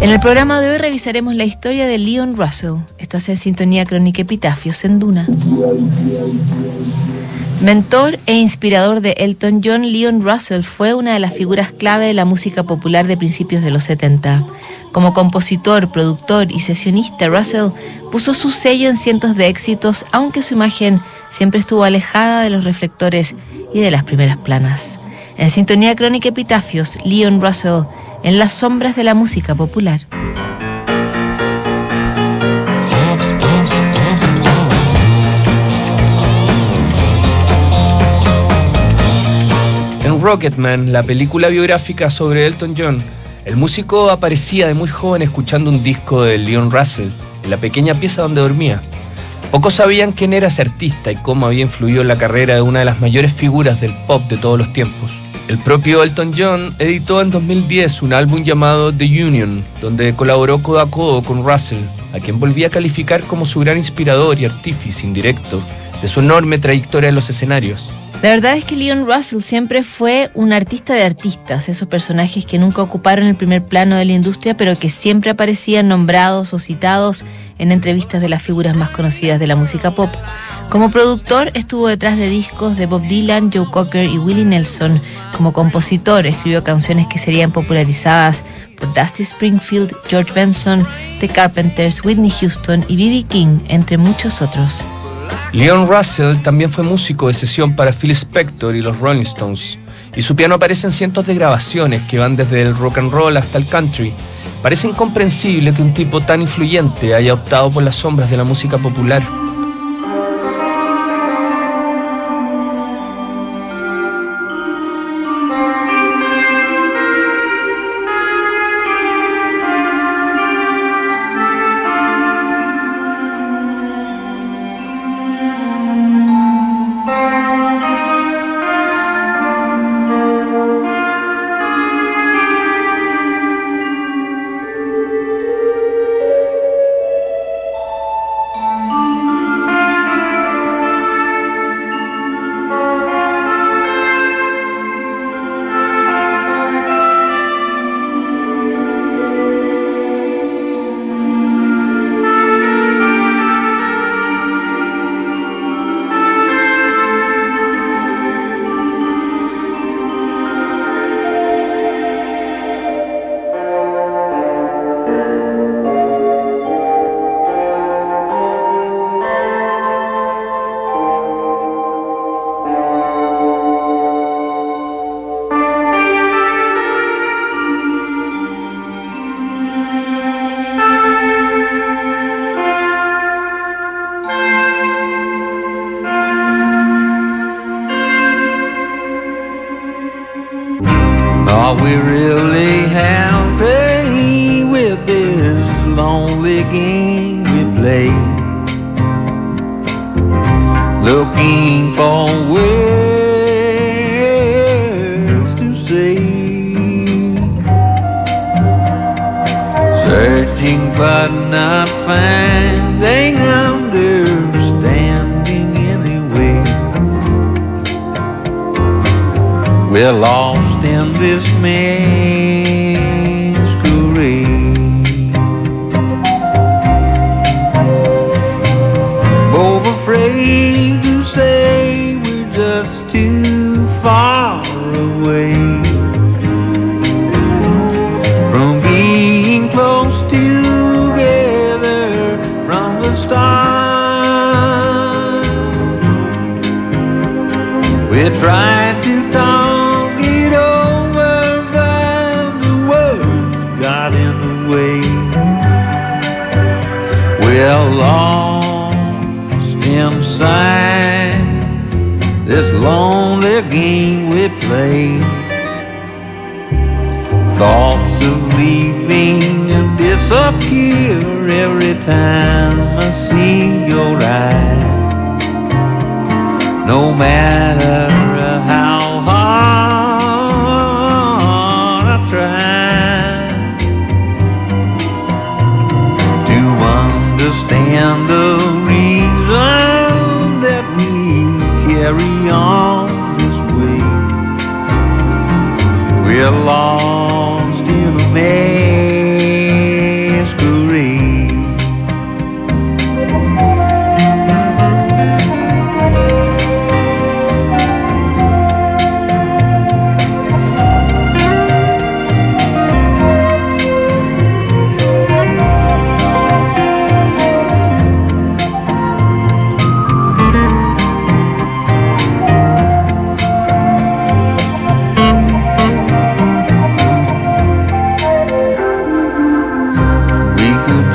En el programa de hoy revisaremos la historia de Leon Russell. Estás en sintonía crónica Epitafios en Duna. Mentor e inspirador de Elton John, Leon Russell fue una de las figuras clave de la música popular de principios de los 70. Como compositor, productor y sesionista, Russell puso su sello en cientos de éxitos, aunque su imagen siempre estuvo alejada de los reflectores y de las primeras planas. En Sintonía Crónica Epitafios, Leon Russell, en las sombras de la música popular. En Rocketman, la película biográfica sobre Elton John, el músico aparecía de muy joven escuchando un disco de Leon Russell en la pequeña pieza donde dormía. Pocos sabían quién era ese artista y cómo había influido en la carrera de una de las mayores figuras del pop de todos los tiempos. El propio Elton John editó en 2010 un álbum llamado The Union, donde colaboró codo a codo con Russell, a quien volvía a calificar como su gran inspirador y artífice indirecto de su enorme trayectoria en los escenarios. La verdad es que Leon Russell siempre fue un artista de artistas, esos personajes que nunca ocuparon el primer plano de la industria, pero que siempre aparecían nombrados o citados en entrevistas de las figuras más conocidas de la música pop. Como productor estuvo detrás de discos de Bob Dylan, Joe Cocker y Willie Nelson. Como compositor escribió canciones que serían popularizadas por Dusty Springfield, George Benson, The Carpenters, Whitney Houston y B.B. King, entre muchos otros. Leon Russell también fue músico de sesión para Phil Spector y los Rolling Stones, y su piano aparece en cientos de grabaciones que van desde el rock and roll hasta el country. Parece incomprensible que un tipo tan influyente haya optado por las sombras de la música popular.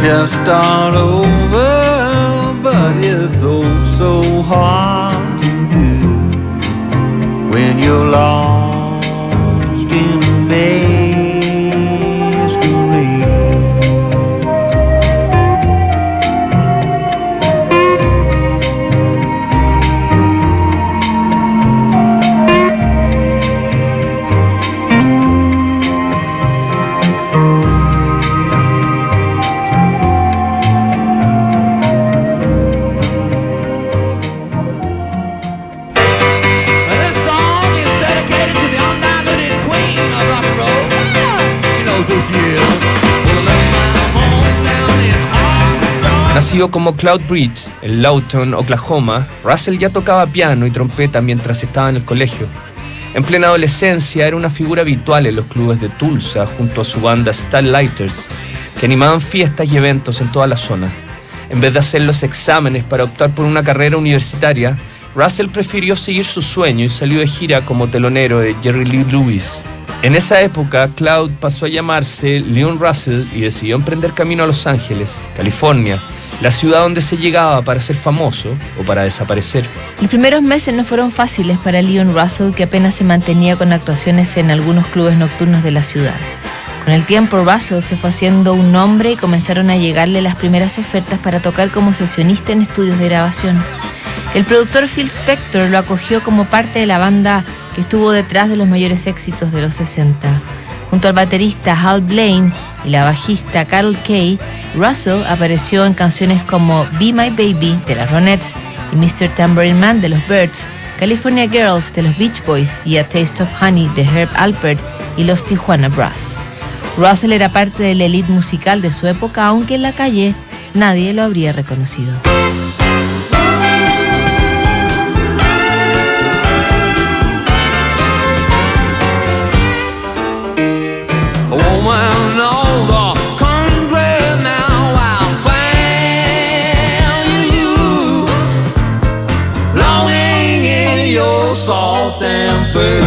Just start over, but it's oh so hard to do when you're lost Nacido como Cloud Bridge en Lawton, Oklahoma, Russell ya tocaba piano y trompeta mientras estaba en el colegio. En plena adolescencia era una figura habitual en los clubes de Tulsa junto a su banda Starlighters, que animaban fiestas y eventos en toda la zona. En vez de hacer los exámenes para optar por una carrera universitaria, Russell prefirió seguir su sueño y salió de gira como telonero de Jerry Lee Lewis. En esa época, Cloud pasó a llamarse Leon Russell y decidió emprender camino a Los Ángeles, California, la ciudad donde se llegaba para ser famoso o para desaparecer. Los primeros meses no fueron fáciles para Leon Russell, que apenas se mantenía con actuaciones en algunos clubes nocturnos de la ciudad. Con el tiempo, Russell se fue haciendo un nombre y comenzaron a llegarle las primeras ofertas para tocar como sesionista en estudios de grabación. El productor Phil Spector lo acogió como parte de la banda que estuvo detrás de los mayores éxitos de los 60. Junto al baterista Hal Blaine y la bajista Carol Kay, Russell apareció en canciones como Be My Baby de las Ronettes y Mr. Tambourine Man de los Birds, California Girls de los Beach Boys y A Taste of Honey de Herb Alpert y los Tijuana Brass. Russell era parte de la elite musical de su época, aunque en la calle nadie lo habría reconocido. And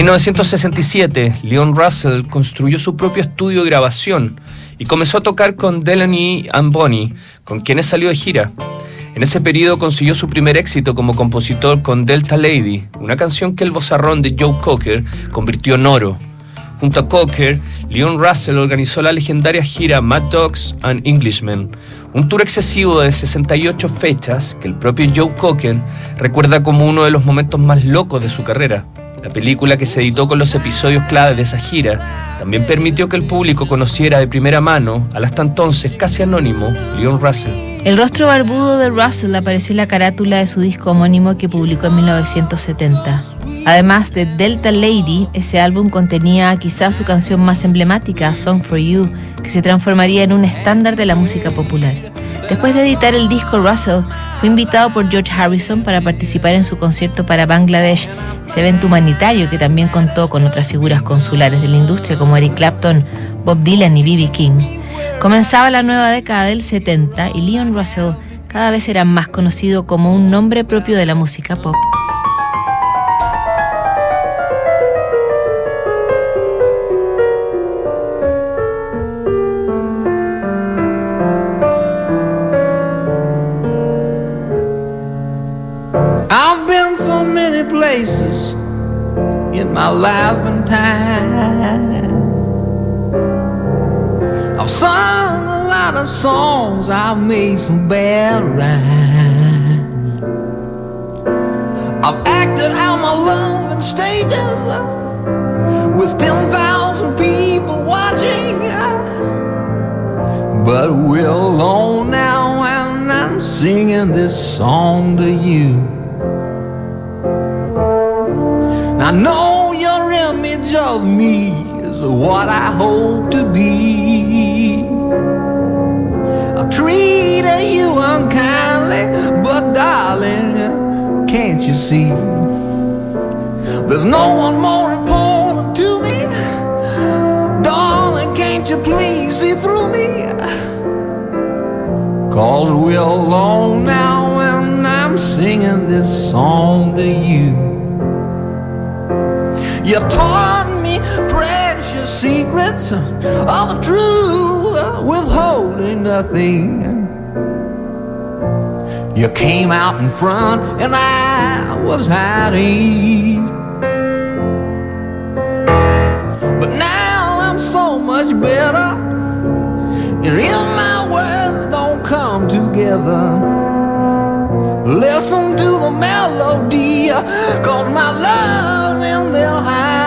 1967, Leon Russell construyó su propio estudio de grabación y comenzó a tocar con Delaney and Bonnie, con quienes salió de gira. En ese periodo consiguió su primer éxito como compositor con Delta Lady, una canción que el bozarrón de Joe Cocker convirtió en oro. Junto a Cocker, Leon Russell organizó la legendaria gira Mad Dogs and Englishmen, un tour excesivo de 68 fechas que el propio Joe Cocker recuerda como uno de los momentos más locos de su carrera. La película que se editó con los episodios clave de esa gira también permitió que el público conociera de primera mano al hasta entonces casi anónimo Leon Russell. El rostro barbudo de Russell apareció en la carátula de su disco homónimo que publicó en 1970. Además de Delta Lady, ese álbum contenía quizás su canción más emblemática, Song for You, que se transformaría en un estándar de la música popular. Después de editar el disco, Russell fue invitado por George Harrison para participar en su concierto para Bangladesh, ese evento humanitario que también contó con otras figuras consulares de la industria como Eric Clapton, Bob Dylan y B.B. King. Comenzaba la nueva década del 70 y Leon Russell cada vez era más conocido como un nombre propio de la música pop. And time. I've sung a lot of songs, I've made some bad rhymes. I've acted out my love in stages with 10,000 people watching. But we're alone now, and I'm singing this song to you. I know of me is what I hope to be. I've treated you unkindly, but darling, can't you see? There's no one more important to me. Darling, can't you please see through me? Cause we're alone now, and I'm singing this song to you. You precious secrets of the truth, withholding nothing. You came out in front, and I was hiding. But now I'm so much better, and if my words don't come together. Listen to the melody, cause my love's in there hiding.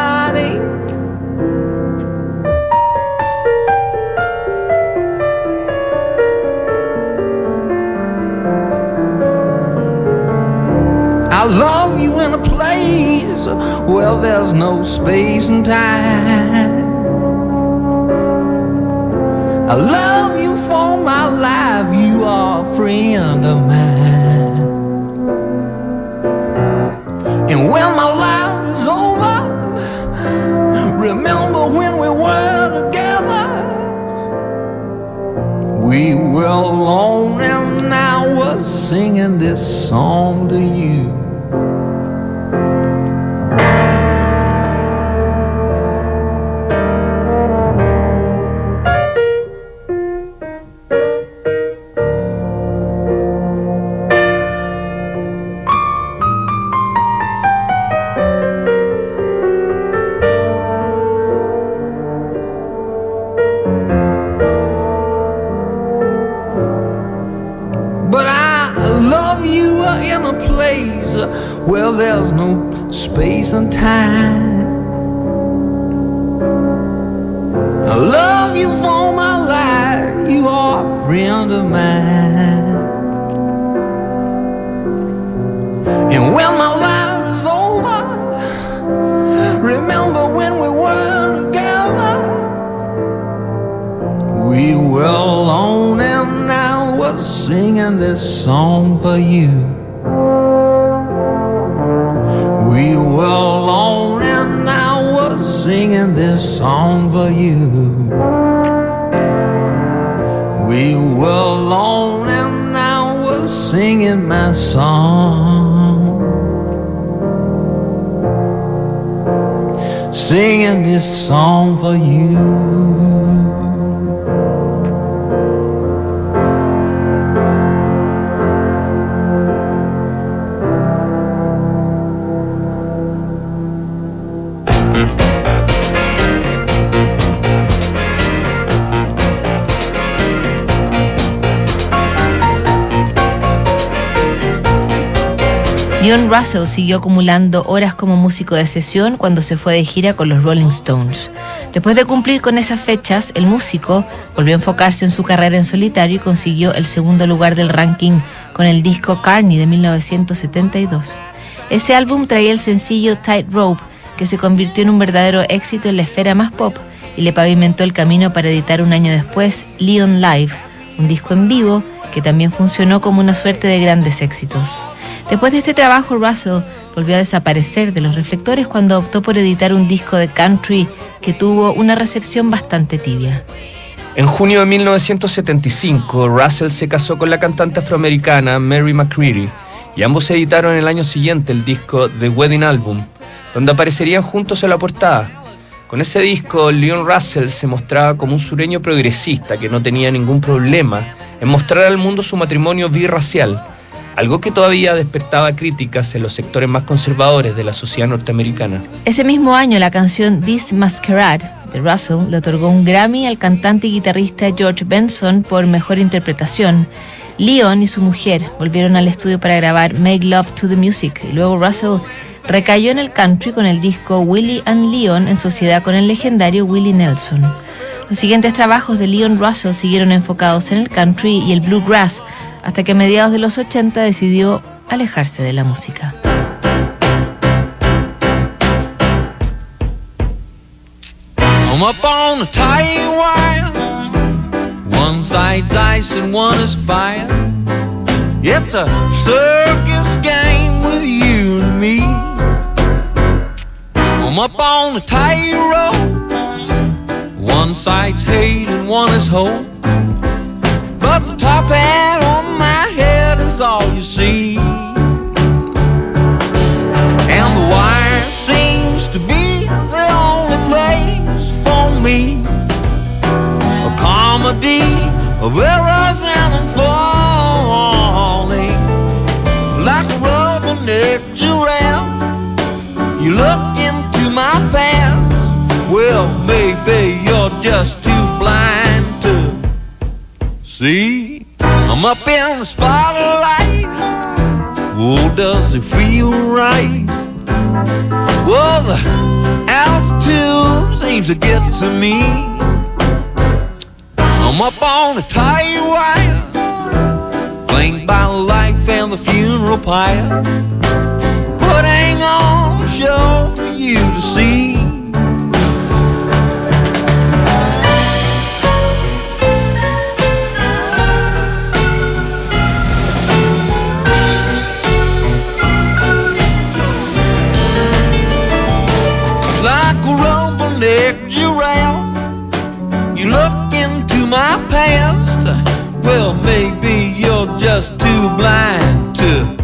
Love you in a place where there's no space and time. I love you for my life, you are a friend of mine. And when my life is over, remember when we were together. We were alone and I was singing this song to you. Place where there's no space and time. I love you for my life, you are a friend of mine. And when my life is over, remember when we were together. We were alone and I was singing this song for you. Singing this song for you. We were alone and I was singing my song. singing this song for you. Leon Russell siguió acumulando horas como músico de sesión cuando se fue de gira con los Rolling Stones. Después de cumplir con esas fechas, el músico volvió a enfocarse en su carrera en solitario y consiguió el segundo lugar del ranking con el disco Carney de 1972. Ese álbum traía el sencillo Tightrope, que se convirtió en un verdadero éxito en la esfera más pop y le pavimentó el camino para editar un año después Leon Live, un disco en vivo que también funcionó como una suerte de grandes éxitos. Después de este trabajo, Russell volvió a desaparecer de los reflectores cuando optó por editar un disco de country que tuvo una recepción bastante tibia. En junio de 1975, Russell se casó con la cantante afroamericana Mary McCreary y ambos editaron el año siguiente el disco The Wedding Album, donde aparecerían juntos en la portada. Con ese disco, Leon Russell se mostraba como un sureño progresista que no tenía ningún problema en mostrar al mundo su matrimonio birracial, algo que todavía despertaba críticas en los sectores más conservadores de la sociedad norteamericana. Ese mismo año, la canción This Masquerade de Russell le otorgó un Grammy al cantante y guitarrista George Benson por mejor interpretación. Leon y su mujer volvieron al estudio para grabar Make Love to the Music y luego Russell recayó en el country con el disco Willie and Leon en sociedad con el legendario Willie Nelson. Los siguientes trabajos de Leon Russell siguieron enfocados en el country y el bluegrass, hasta que a mediados de los 80 decidió alejarse de la música. I'm up on a tight wire. One side's ice and one is fire. It's a circus game with you and me. I'm up on a tight rope. One side's hate and one is hope. But the top hat on is all you see. And the wire seems to be the only place for me. A comedy of errors and falling. Like a rubber-neck giraffe, you look into my past. Well, maybe you're just too blind to see. I'm up in the spotlight. Does it feel right? Well, the altitude seems to get to me. I'm up on a tight wire, flanked by life and the funeral pyre. Putting on a show for you to see. Well, maybe you're just too blind to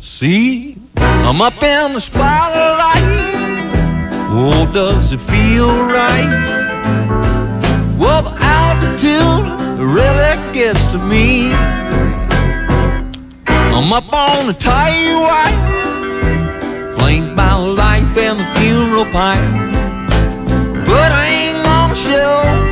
see. I'm up in the spotlight. Oh, does it feel right? Well, the altitude really gets to me. I'm up on the tight wire flanked by life and the funeral pyre. But I ain't gonna show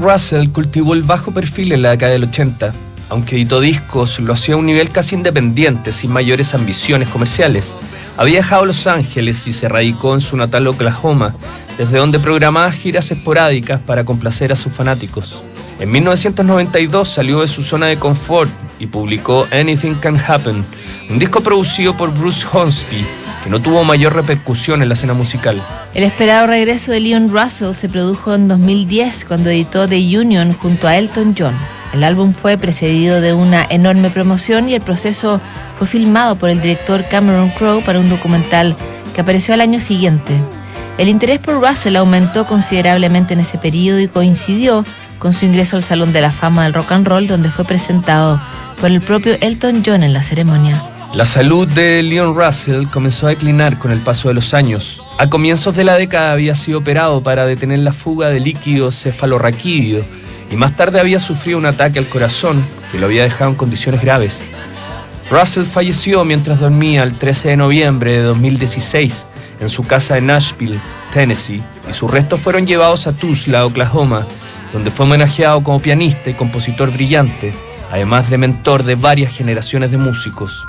Russell cultivó el bajo perfil en la década del 80. aunque editó discos, lo hacía a un nivel casi independiente, sin mayores ambiciones comerciales. Había viajado a Los Ángeles y se radicó en su natal Oklahoma, desde donde programaba giras esporádicas para complacer a sus fanáticos. En 1992 salió de su zona de confort y publicó Anything Can Happen, un disco producido por Bruce Hornsby, que no tuvo mayor repercusión en la escena musical. El esperado regreso de Leon Russell se produjo en 2010 cuando editó The Union junto a Elton John. El álbum fue precedido de una enorme promoción y el proceso fue filmado por el director Cameron Crowe para un documental que apareció al año siguiente. El interés por Russell aumentó considerablemente en ese periodo y coincidió con su ingreso al Salón de la Fama del Rock and Roll, donde fue presentado por el propio Elton John en la ceremonia. La salud de Leon Russell comenzó a declinar con el paso de los años. A comienzos de la década había sido operado para detener la fuga de líquido cefalorraquídeo y más tarde había sufrido un ataque al corazón que lo había dejado en condiciones graves. Russell falleció mientras dormía el 13 de noviembre de 2016 en su casa en Nashville, Tennessee, y sus restos fueron llevados a Tulsa, Oklahoma, donde fue homenajeado como pianista y compositor brillante, además de mentor de varias generaciones de músicos.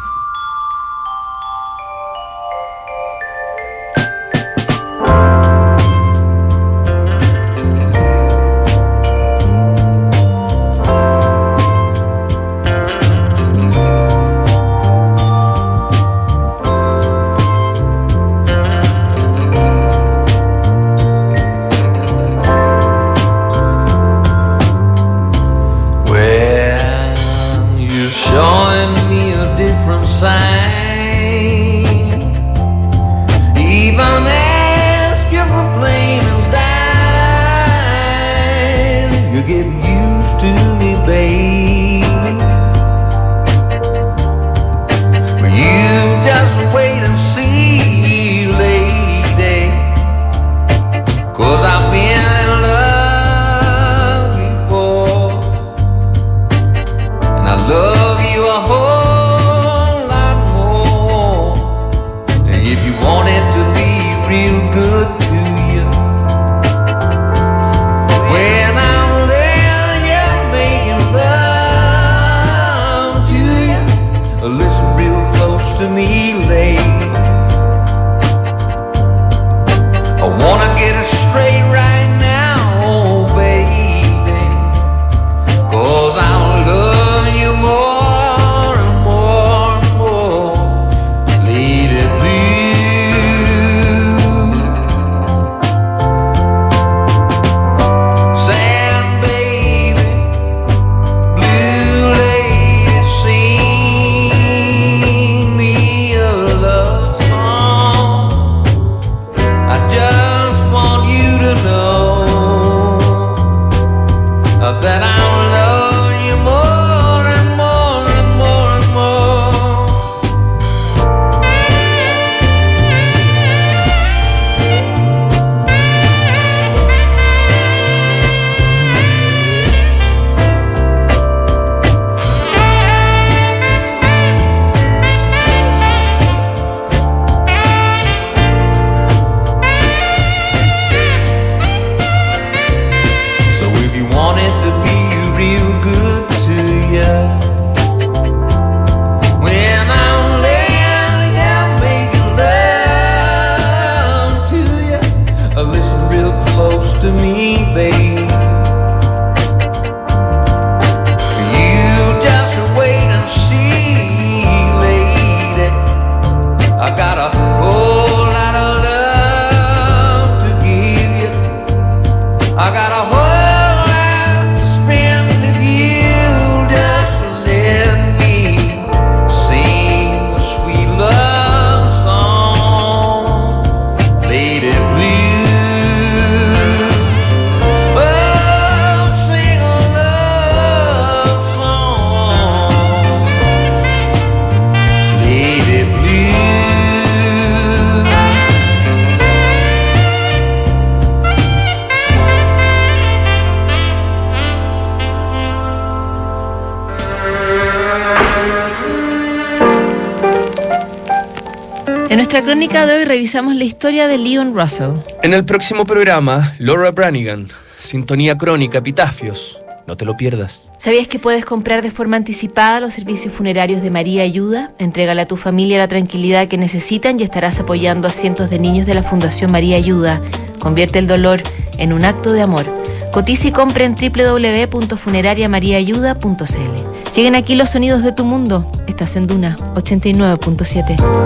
Nuestra crónica de hoy revisamos la historia de Leon Russell. En el próximo programa, Laura Branigan, Sintonía Crónica, Epitafios. No te lo pierdas. ¿Sabías que puedes comprar de forma anticipada los servicios funerarios de María Ayuda? Entrégale a tu familia la tranquilidad que necesitan y estarás apoyando a cientos de niños de la Fundación María Ayuda. Convierte el dolor en un acto de amor. Cotiza y compra en www.funerariamariaayuda.cl. Siguen aquí los sonidos de tu mundo. Estás en Duna 89.7.